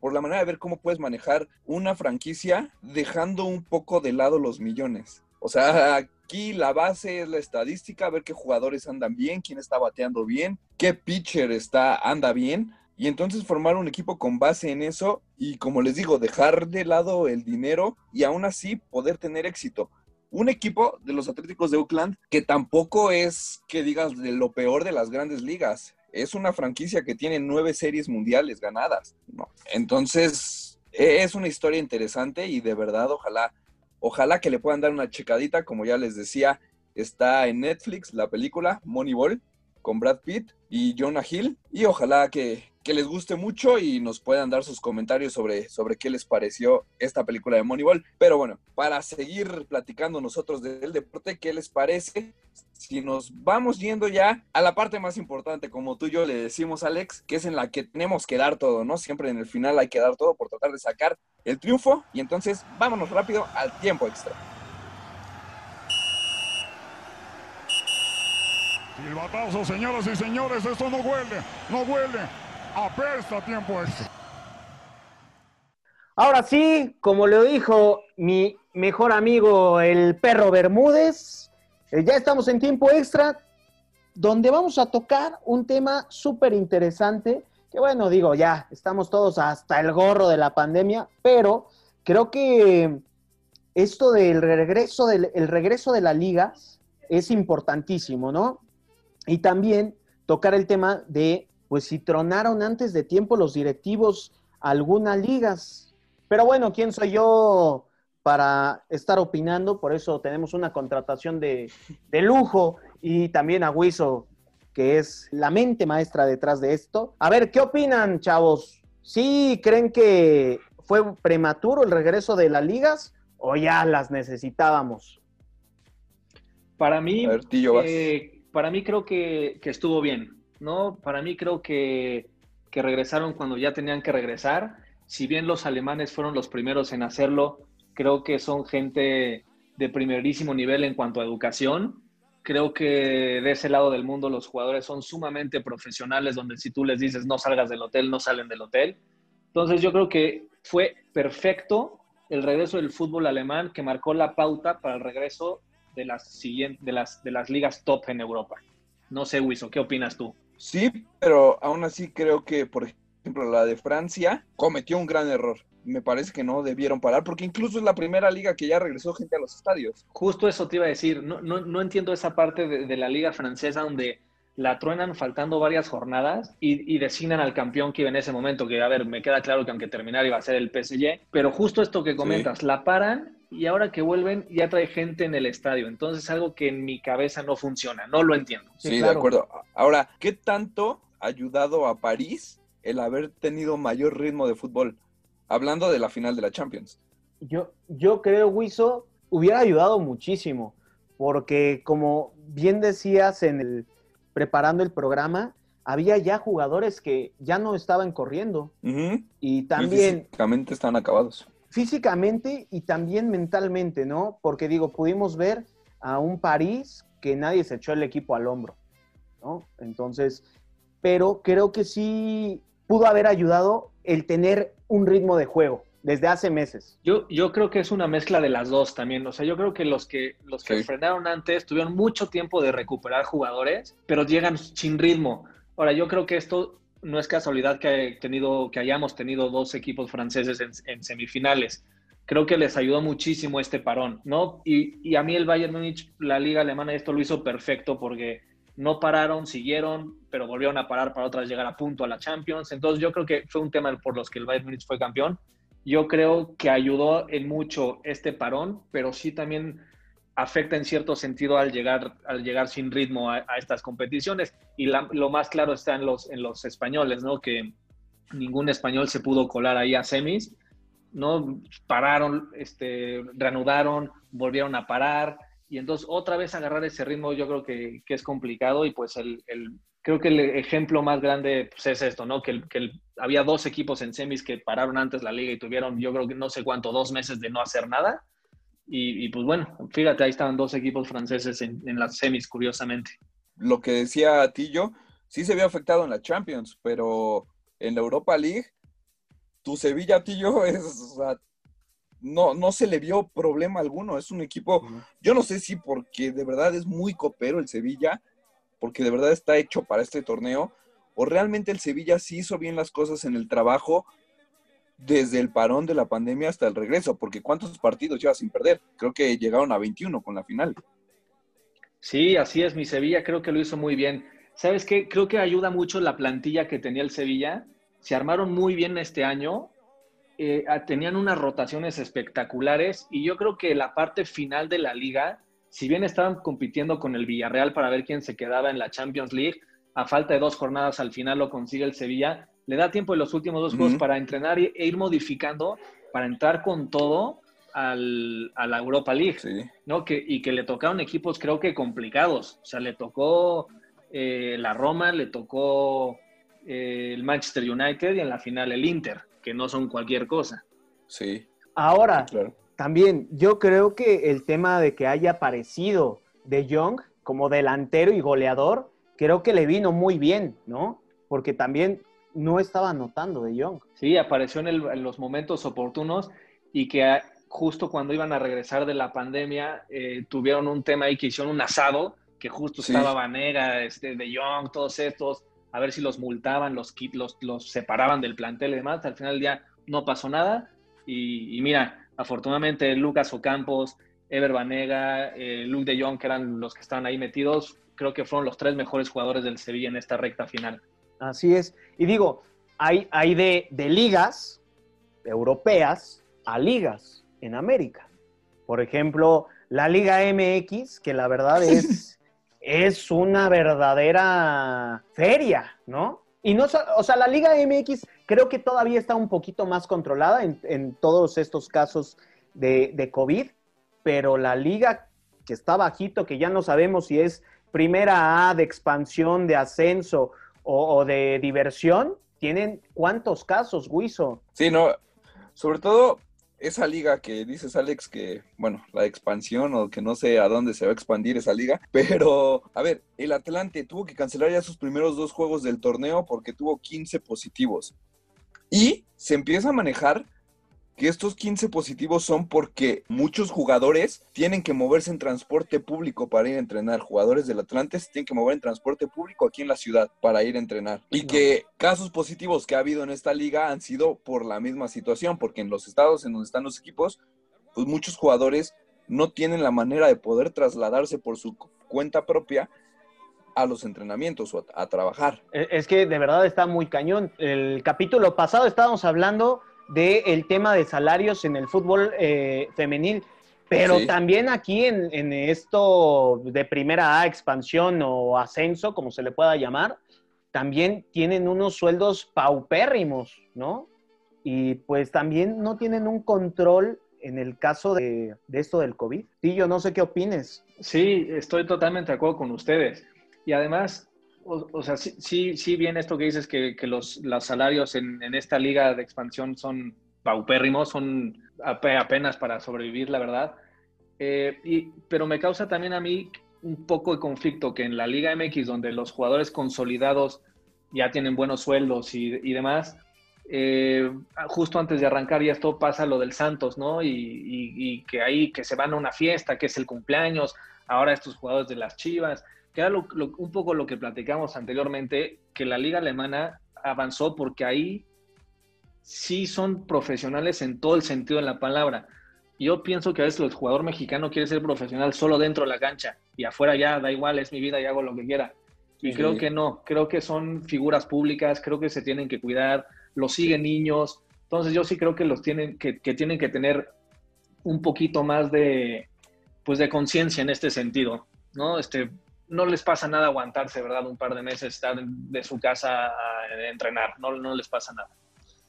por la manera de ver cómo puedes manejar una franquicia dejando un poco de lado los millones. O sea, aquí la base es la estadística, ver qué jugadores andan bien, quién está bateando bien, qué pitcher está, anda bien. Y entonces formar un equipo con base en eso y, como les digo, dejar de lado el dinero y aún así poder tener éxito un equipo de los Atléticos de Oakland que tampoco es que digas de lo peor de las grandes ligas. Es una franquicia que tiene nueve series mundiales ganadas. Entonces, es una historia interesante y de verdad, ojalá, ojalá que le puedan dar una checadita. Como ya les decía, está en Netflix la película Moneyball con Brad Pitt y Jonah Hill. Y ojalá que, que les guste mucho y nos puedan dar sus comentarios sobre, sobre qué les pareció esta película de Moneyball. Pero bueno, para seguir platicando nosotros del deporte, ¿qué les parece? Si nos vamos yendo ya a la parte más importante, como tú y yo le decimos, Alex, que es en la que tenemos que dar todo, ¿no? Siempre en el final hay que dar todo por tratar de sacar el triunfo. Y entonces vámonos rápido al tiempo extra. Silbatazo, señoras y señores, esto no huele, no huele. Apesta tiempo extra. Ahora sí, como lo dijo mi mejor amigo el perro Bermúdez, eh, ya estamos en tiempo extra, donde vamos a tocar un tema súper interesante, que bueno, digo, ya estamos todos hasta el gorro de la pandemia, pero creo que esto del regreso, del, el regreso de las ligas es importantísimo, ¿no? Y también tocar el tema de, pues si tronaron antes de tiempo los directivos algunas ligas. Pero bueno, ¿quién soy yo para estar opinando? Por eso tenemos una contratación de, de lujo y también a Wiso, que es la mente maestra detrás de esto. A ver, ¿qué opinan, chavos? ¿Sí creen que fue prematuro el regreso de las ligas o ya las necesitábamos? Para mí, ver, eh, para mí creo que, que estuvo bien, ¿no? Para mí creo que, que regresaron cuando ya tenían que regresar. Si bien los alemanes fueron los primeros en hacerlo, creo que son gente de primerísimo nivel en cuanto a educación. Creo que de ese lado del mundo los jugadores son sumamente profesionales, donde si tú les dices no salgas del hotel, no salen del hotel. Entonces yo creo que fue perfecto el regreso del fútbol alemán que marcó la pauta para el regreso de las, siguientes, de las, de las ligas top en Europa. No sé, Wiso, ¿qué opinas tú? Sí, pero aún así creo que, por ejemplo, la de Francia cometió un gran error. Me parece que no debieron parar, porque incluso es la primera liga que ya regresó gente a los estadios. Justo eso te iba a decir. No, no, no entiendo esa parte de, de la liga francesa donde la truenan faltando varias jornadas y, y, designan al campeón que iba en ese momento, que a ver, me queda claro que aunque terminar iba a ser el PSG, pero justo esto que comentas, sí. la paran y ahora que vuelven ya trae gente en el estadio, entonces algo que en mi cabeza no funciona, no lo entiendo. Sí, sí claro. de acuerdo. Ahora, ¿qué tanto ha ayudado a París el haber tenido mayor ritmo de fútbol? Hablando de la final de la Champions. Yo, yo creo, Wiso, hubiera ayudado muchísimo, porque como bien decías en el preparando el programa, había ya jugadores que ya no estaban corriendo. Uh -huh. Y también... Físicamente están acabados. Físicamente y también mentalmente, ¿no? Porque digo, pudimos ver a un París que nadie se echó el equipo al hombro, ¿no? Entonces, pero creo que sí pudo haber ayudado el tener un ritmo de juego desde hace meses. Yo, yo creo que es una mezcla de las dos también. O sea, yo creo que los que, los que sí. frenaron antes tuvieron mucho tiempo de recuperar jugadores, pero llegan sin ritmo. Ahora, yo creo que esto no es casualidad que, tenido, que hayamos tenido dos equipos franceses en, en, semifinales. Creo que les ayudó muchísimo este parón, ¿no? Y, y a mí el Bayern Múnich, la liga alemana, esto lo hizo perfecto porque no pararon, siguieron, pero volvieron a parar para otras llegar a punto a la Champions. Entonces yo creo que fue un tema por los que el Bayern Múnich fue campeón yo creo que ayudó en mucho este parón, pero sí también afecta en cierto sentido al llegar, al llegar sin ritmo a, a estas competiciones. Y la, lo más claro está en los, en los españoles, ¿no? Que ningún español se pudo colar ahí a semis, ¿no? Pararon, este, reanudaron, volvieron a parar. Y entonces otra vez agarrar ese ritmo yo creo que, que es complicado y pues el, el creo que el ejemplo más grande pues, es esto, ¿no? Que, que el, había dos equipos en semis que pararon antes la liga y tuvieron, yo creo que no sé cuánto, dos meses de no hacer nada. Y, y pues bueno, fíjate, ahí estaban dos equipos franceses en, en, las semis, curiosamente. Lo que decía Tillo, sí se vio afectado en la Champions, pero en la Europa League, tu Sevilla, Tillo, es, o sea, no, no se le vio problema alguno. Es un equipo, yo no sé si porque de verdad es muy copero el Sevilla, porque de verdad está hecho para este torneo, o realmente el Sevilla sí hizo bien las cosas en el trabajo desde el parón de la pandemia hasta el regreso, porque ¿cuántos partidos lleva sin perder? Creo que llegaron a 21 con la final. Sí, así es, mi Sevilla creo que lo hizo muy bien. ¿Sabes qué? Creo que ayuda mucho la plantilla que tenía el Sevilla. Se armaron muy bien este año, eh, tenían unas rotaciones espectaculares y yo creo que la parte final de la liga si bien estaban compitiendo con el Villarreal para ver quién se quedaba en la Champions League, a falta de dos jornadas al final lo consigue el Sevilla, le da tiempo en los últimos dos uh -huh. juegos para entrenar e ir modificando, para entrar con todo al, a la Europa League, sí. ¿no? Que, y que le tocaron equipos creo que complicados, o sea, le tocó eh, la Roma, le tocó eh, el Manchester United y en la final el Inter, que no son cualquier cosa. Sí. Ahora, claro. También yo creo que el tema de que haya aparecido De Jong como delantero y goleador creo que le vino muy bien, ¿no? Porque también no estaba anotando de Young. Sí, apareció en, el- en los momentos oportunos y que justo cuando iban a regresar de la pandemia eh, tuvieron un tema ahí que hicieron un asado, que justo Sí. estaba Vanega, este, de Young, todos estos, a ver si los multaban, los, los, los separaban del plantel y demás. Al final del día no pasó nada y, y mira, afortunadamente Lucas Ocampos, Ever Banega, eh, Luke de Jong, que eran los que estaban ahí metidos, creo que fueron los tres mejores jugadores del Sevilla en esta recta final. Así es. Y digo, hay, hay de, de ligas europeas a ligas en América. Por ejemplo, la Liga MX, que la verdad es, es una verdadera feria, ¿no? Y no, o sea, la Liga MX creo que todavía está un poquito más controlada en, todos estos casos de, de COVID, pero la liga que está bajito, que ya no sabemos si es primera A de expansión, de ascenso o, o de diversión, tienen cuántos casos, Guiso. Sí, no, sobre todo esa liga que dices, Alex, que, bueno, la expansión o que no sé a dónde se va a expandir esa liga, pero, a ver, el Atlante tuvo que cancelar ya sus primeros dos juegos del torneo porque tuvo 15 positivos. Y se empieza a manejar que estos 15 positivos son porque muchos jugadores tienen que moverse en transporte público para ir a entrenar. Jugadores del Atlante se tienen que mover en transporte público aquí en la ciudad para ir a entrenar. Y que casos positivos que ha habido en esta liga han sido por la misma situación, porque en los estados en donde están los equipos, pues muchos jugadores no tienen la manera de poder trasladarse por su cu- cuenta propia a los entrenamientos o a, a trabajar. Eh, Es que de verdad está muy cañón. El capítulo pasado estábamos hablando del tema de salarios en el fútbol eh, femenil, pero Sí. también aquí en, en esto de primera A, expansión o ascenso, como se le pueda llamar, también tienen unos sueldos paupérrimos, ¿no? Y pues también no tienen un control en el caso de, de esto del COVID. Sí, yo no sé qué opines. Sí, estoy totalmente de acuerdo con ustedes. Y además, o, sea, sí, sí, sí bien esto que dices que, los, los salarios en, esta liga de expansión son paupérrimos, son ape- apenas para sobrevivir, la verdad. Eh, y, pero me causa también a mí un poco de conflicto que en la Liga MX, donde los jugadores consolidados ya tienen buenos sueldos y, demás, eh, justo antes de arrancar ya esto pasa lo del Santos, ¿no? Y- y que ahí que se van a una fiesta, que es el cumpleaños, ahora estos jugadores de las Chivas, que era lo- lo- un poco lo que platicamos anteriormente, que la liga alemana avanzó porque ahí sí son profesionales en todo el sentido de la palabra. Yo pienso que a veces el jugador mexicano quiere ser profesional solo dentro de la cancha y afuera ya da igual, es mi vida y hago lo que quiera. Y Sí. creo que no, creo que son figuras públicas, creo que se tienen que cuidar, los siguen niños. Entonces yo sí creo que los tienen que, que tienen que tener un poquito más de pues de conciencia en este sentido, ¿no? Este no les pasa nada aguantarse, ¿verdad? Un par de meses estar de su casa a entrenar, no, no les pasa nada.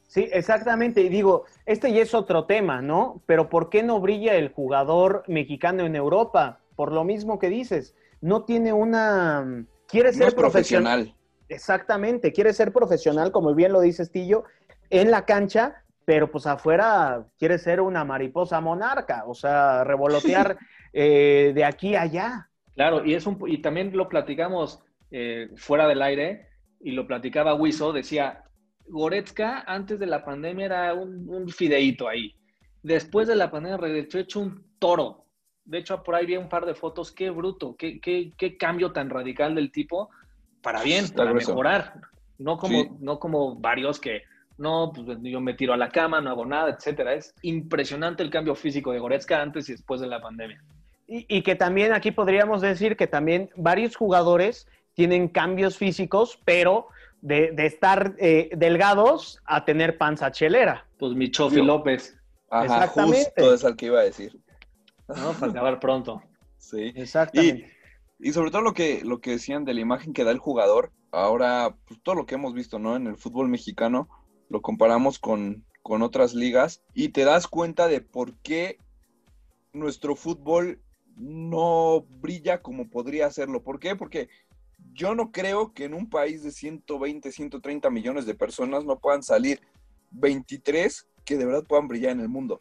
Sí, exactamente. Y digo, este ya es otro tema, ¿no? Pero ¿por qué no brilla el jugador mexicano en Europa? Por lo mismo que dices, no tiene una... Quiere No ser es profesional. profesional. Exactamente, quiere ser profesional, como bien lo dice Stillo, en la cancha, pero pues afuera quiere ser una mariposa monarca, o sea, revolotear eh, de aquí a allá. Claro, y, es un, y también lo platicamos eh, fuera del aire, y lo platicaba Wiso, decía, Goretzka antes de la pandemia era un, un fideíto ahí. Después de la pandemia regresó hecho un toro. De hecho, por ahí vi un par de fotos, qué bruto, qué, qué, qué cambio tan radical del tipo, para bien, Está para grueso. mejorar. No como, Sí. no como varios que, no, pues yo me tiro a la cama, no hago nada, etcétera. Es impresionante el cambio físico de Goretzka antes y después de la pandemia. Y, y que también aquí podríamos decir que también varios jugadores tienen cambios físicos, pero de, de estar eh, delgados a tener panza chelera. Pues mi Chofi López, Ajá, Exactamente. justo es al que iba a decir. ¿no? Para acabar pronto. Sí. Exactamente. Y, y sobre todo lo que, lo que decían de la imagen que da el jugador, ahora pues, todo lo que hemos visto ¿no? en el fútbol mexicano lo comparamos con, con otras ligas y te das cuenta de por qué nuestro fútbol no brilla como podría hacerlo. ¿Por qué? Porque yo no creo que en un país de 120, 130 millones de personas no puedan salir 23 que de verdad puedan brillar en el mundo.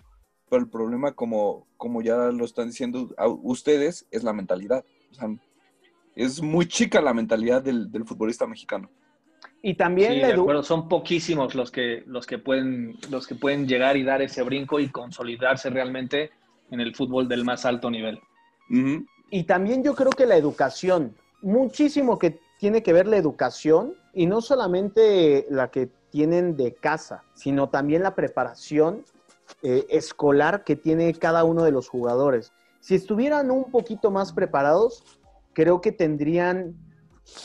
Pero el problema, como, como ya lo están diciendo a- ustedes, es la mentalidad. O sea, es muy chica la mentalidad del, del futbolista mexicano. Y también Sí, de acuerdo, son poquísimos los que, los, que pueden, los que pueden llegar y dar ese brinco y consolidarse realmente en el fútbol del más alto nivel. Y también yo creo que la educación, muchísimo que tiene que ver la educación y no solamente la que tienen de casa, sino también la preparación eh, escolar que tiene cada uno de los jugadores. Si estuvieran un poquito más preparados, creo que tendrían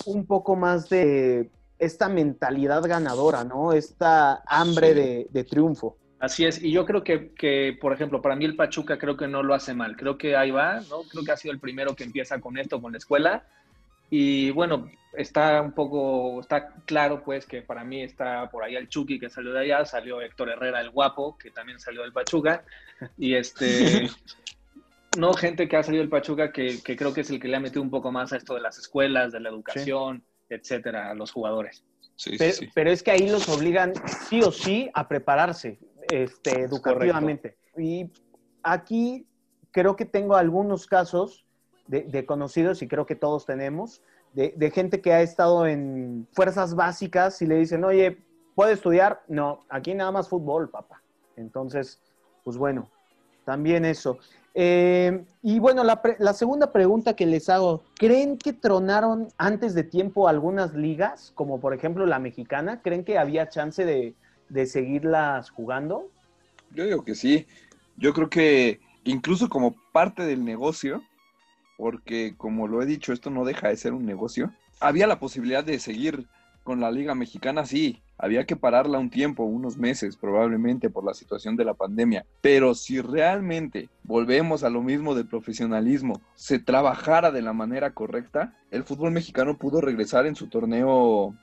un poco más de esta mentalidad ganadora, ¿no? Esta hambre Sí. de, de triunfo. Así es, y yo creo que, que, por ejemplo, para mí el Pachuca creo que no lo hace mal. Creo que ahí va, ¿no? Creo que ha sido el primero que empieza con esto, con la escuela. Y bueno, está un poco, está claro pues que para mí está por ahí el Chucky que salió de allá, salió Héctor Herrera el guapo, que también salió del Pachuca. Y este, no, gente que ha salido del Pachuca que, que creo que es el que le ha metido un poco más a esto de las escuelas, de la educación, etcétera, a los jugadores. pero, pero es que ahí los obligan sí o sí a prepararse este, educativamente. Y aquí creo que tengo algunos casos de, de conocidos, y creo que todos tenemos, de, de gente que ha estado en fuerzas básicas y le dicen, oye, ¿puedo estudiar? No, aquí nada más fútbol, papá. Entonces, pues bueno, también eso. Eh, y bueno, la, pre- la segunda pregunta que les hago, ¿creen que tronaron antes de tiempo algunas ligas, como por ejemplo la mexicana? ¿Creen que había chance de, de seguirlas jugando? Yo digo que sí. Yo creo que incluso como parte del negocio, porque como lo he dicho, esto no deja de ser un negocio, había la posibilidad de seguir con la Liga Mexicana, sí. Había que pararla un tiempo, unos meses probablemente por la situación de la pandemia. Pero si realmente volvemos a lo mismo del profesionalismo, se trabajara de la manera correcta, el fútbol mexicano pudo regresar en su torneo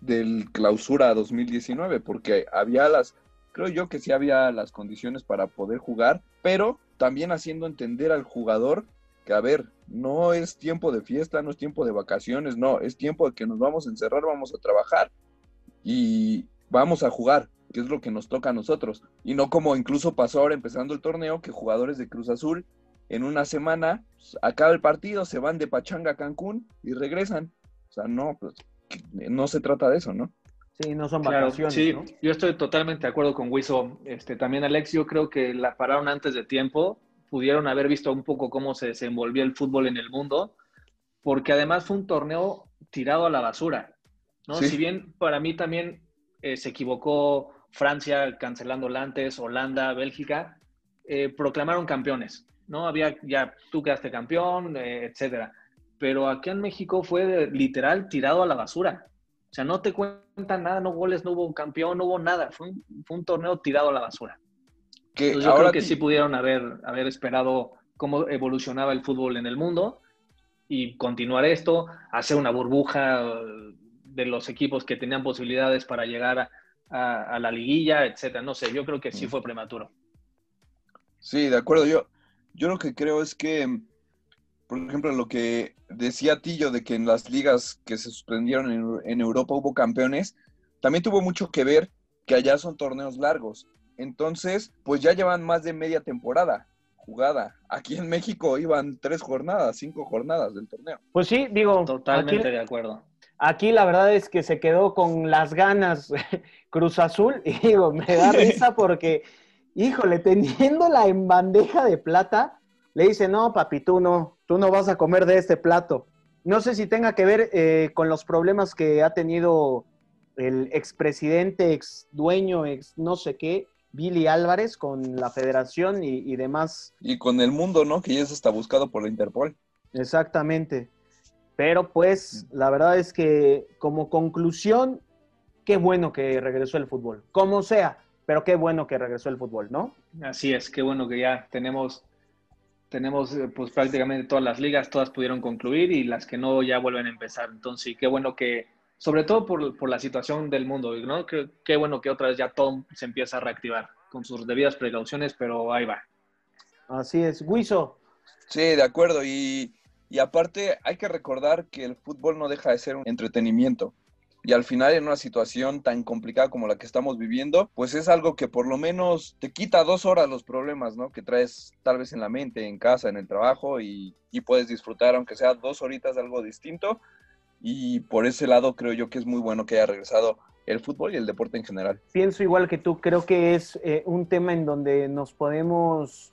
del clausura 2019, porque había las, creo yo que sí había las condiciones para poder jugar, pero también haciendo entender al jugador que, a ver, no es tiempo de fiesta, no es tiempo de vacaciones, no, es tiempo de que nos vamos a encerrar, vamos a trabajar y vamos a jugar, que es lo que nos toca a nosotros. Y no como incluso pasó ahora empezando el torneo, que jugadores de Cruz Azul en una semana pues, acaba el partido, se van de Pachanga a Cancún y regresan. O sea, no, pues no se trata de eso, ¿no? Sí, no son Claro, vacaciones, sí, ¿no? yo estoy totalmente de acuerdo con Wiso. Este, también, Alex, yo creo que la pararon antes de tiempo. Pudieron haber visto un poco cómo se desenvolvía el fútbol en el mundo, porque además fue un torneo tirado a la basura. ¿no? Sí. Si bien para mí también eh, se equivocó Francia cancelándola antes, Holanda, Bélgica, eh, proclamaron campeones. ¿no? Había ya tú quedaste campeón, eh, etcétera. Pero aquí en México fue de- literal tirado a la basura. O sea, no te cuentan nada, no goles, no hubo campeón, no hubo nada. Fue un, fue un torneo tirado a la basura. Que Entonces, yo creo que sí pudieron haber, haber esperado cómo evolucionaba el fútbol en el mundo y continuar esto, hacer una burbuja de los equipos que tenían posibilidades para llegar a, a- a la liguilla, etcétera. No sé, yo creo que sí fue prematuro. Sí, de acuerdo. Yo, yo lo que creo es que, por ejemplo, lo que decía Tillo de que en las ligas que se suspendieron en, en Europa hubo campeones, también tuvo mucho que ver que allá son torneos largos. Entonces, pues ya llevan más de media temporada jugada. Aquí en México iban tres jornadas, cinco jornadas del torneo. Pues sí, digo, Totalmente aquí, de acuerdo. aquí la verdad es que se quedó con las ganas Cruz Azul y digo, me da risa porque, híjole, teniéndola en bandeja de plata, le dice, no, papi, tú no, tú no vas a comer de este plato. No sé si tenga que ver eh, con los problemas que ha tenido el expresidente, ex dueño, ex no sé qué, Billy Álvarez con la federación y, y demás. Y con el mundo, ¿no? Que ya se está buscado por la Interpol. Exactamente. Pero pues la verdad es que como conclusión, qué bueno que regresó el fútbol. Como sea, pero qué bueno que regresó el fútbol, ¿no? Así es, qué bueno que ya tenemos, tenemos eh, pues prácticamente todas las ligas, todas pudieron concluir y las que no ya vuelven a empezar. Entonces, sí, qué bueno que, sobre todo por, por la situación del mundo, ¿no? Qué, qué bueno que otra vez ya todo se empieza a reactivar con sus debidas precauciones, pero ahí va. Así es. Guiso, Sí, de acuerdo. Y, y aparte hay que recordar que el fútbol no deja de ser un entretenimiento. Y al final en una situación tan complicada como la que estamos viviendo, pues es algo que por lo menos te quita dos horas los problemas, ¿no? Que traes tal vez en la mente, en casa, en el trabajo y, puedes disfrutar, aunque sea dos horitas, de algo distinto. Y por ese lado creo yo que es muy bueno que haya regresado el fútbol y el deporte en general. Pienso igual que tú, creo que es eh, un tema en donde nos podemos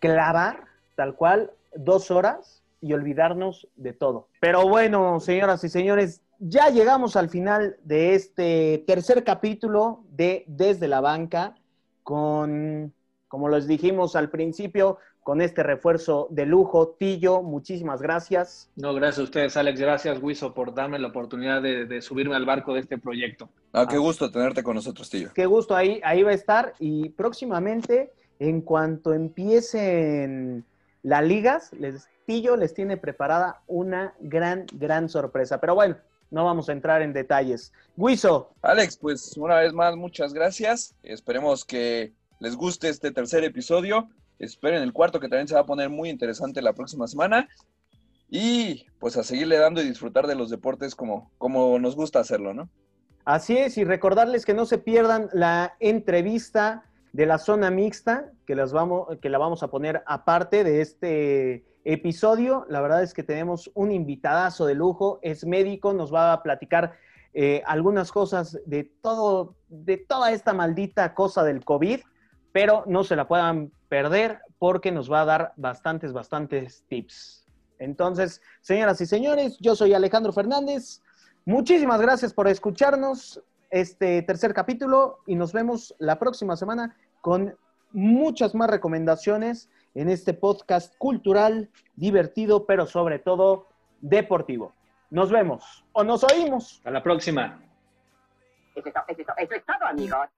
clavar, tal cual, dos horas y olvidarnos de todo. Pero bueno, señoras y señores, ya llegamos al final de este tercer capítulo de Desde la Banca con, como les dijimos al principio, con este refuerzo de lujo. Tillo, muchísimas gracias. No, gracias a ustedes, Alex. Gracias, Wiso, por darme la oportunidad de, de subirme al barco de este proyecto. Ah, qué gusto tenerte con nosotros, Tillo. Qué gusto, ahí, ahí va a estar. Y próximamente, en cuanto empiecen las ligas, les, Tillo les tiene preparada una gran, gran sorpresa. Pero bueno, no vamos a entrar en detalles. Wiso. Alex, pues una vez más, muchas gracias. Esperemos que les guste este tercer episodio. Esperen el cuarto que también se va a poner muy interesante la próxima semana. Y pues a seguirle dando y disfrutar de los deportes como, como nos gusta hacerlo, ¿no? Así es, y recordarles que no se pierdan la entrevista de la zona mixta, que, las vamos, que la vamos a poner aparte de este episodio. La verdad es que tenemos un invitadazo de lujo, es médico, nos va a platicar eh, algunas cosas de todo, de toda esta maldita cosa del COVID, pero no se la puedan perder porque nos va a dar bastantes, bastantes tips. Entonces, señoras y señores, yo soy Alejandro Fernández. Muchísimas gracias por escucharnos este tercer capítulo y nos vemos la próxima semana con muchas más recomendaciones en este podcast cultural, divertido, pero sobre todo deportivo. Nos vemos o nos oímos. Hasta la próxima. Eso es, todo, eso es todo, amigos.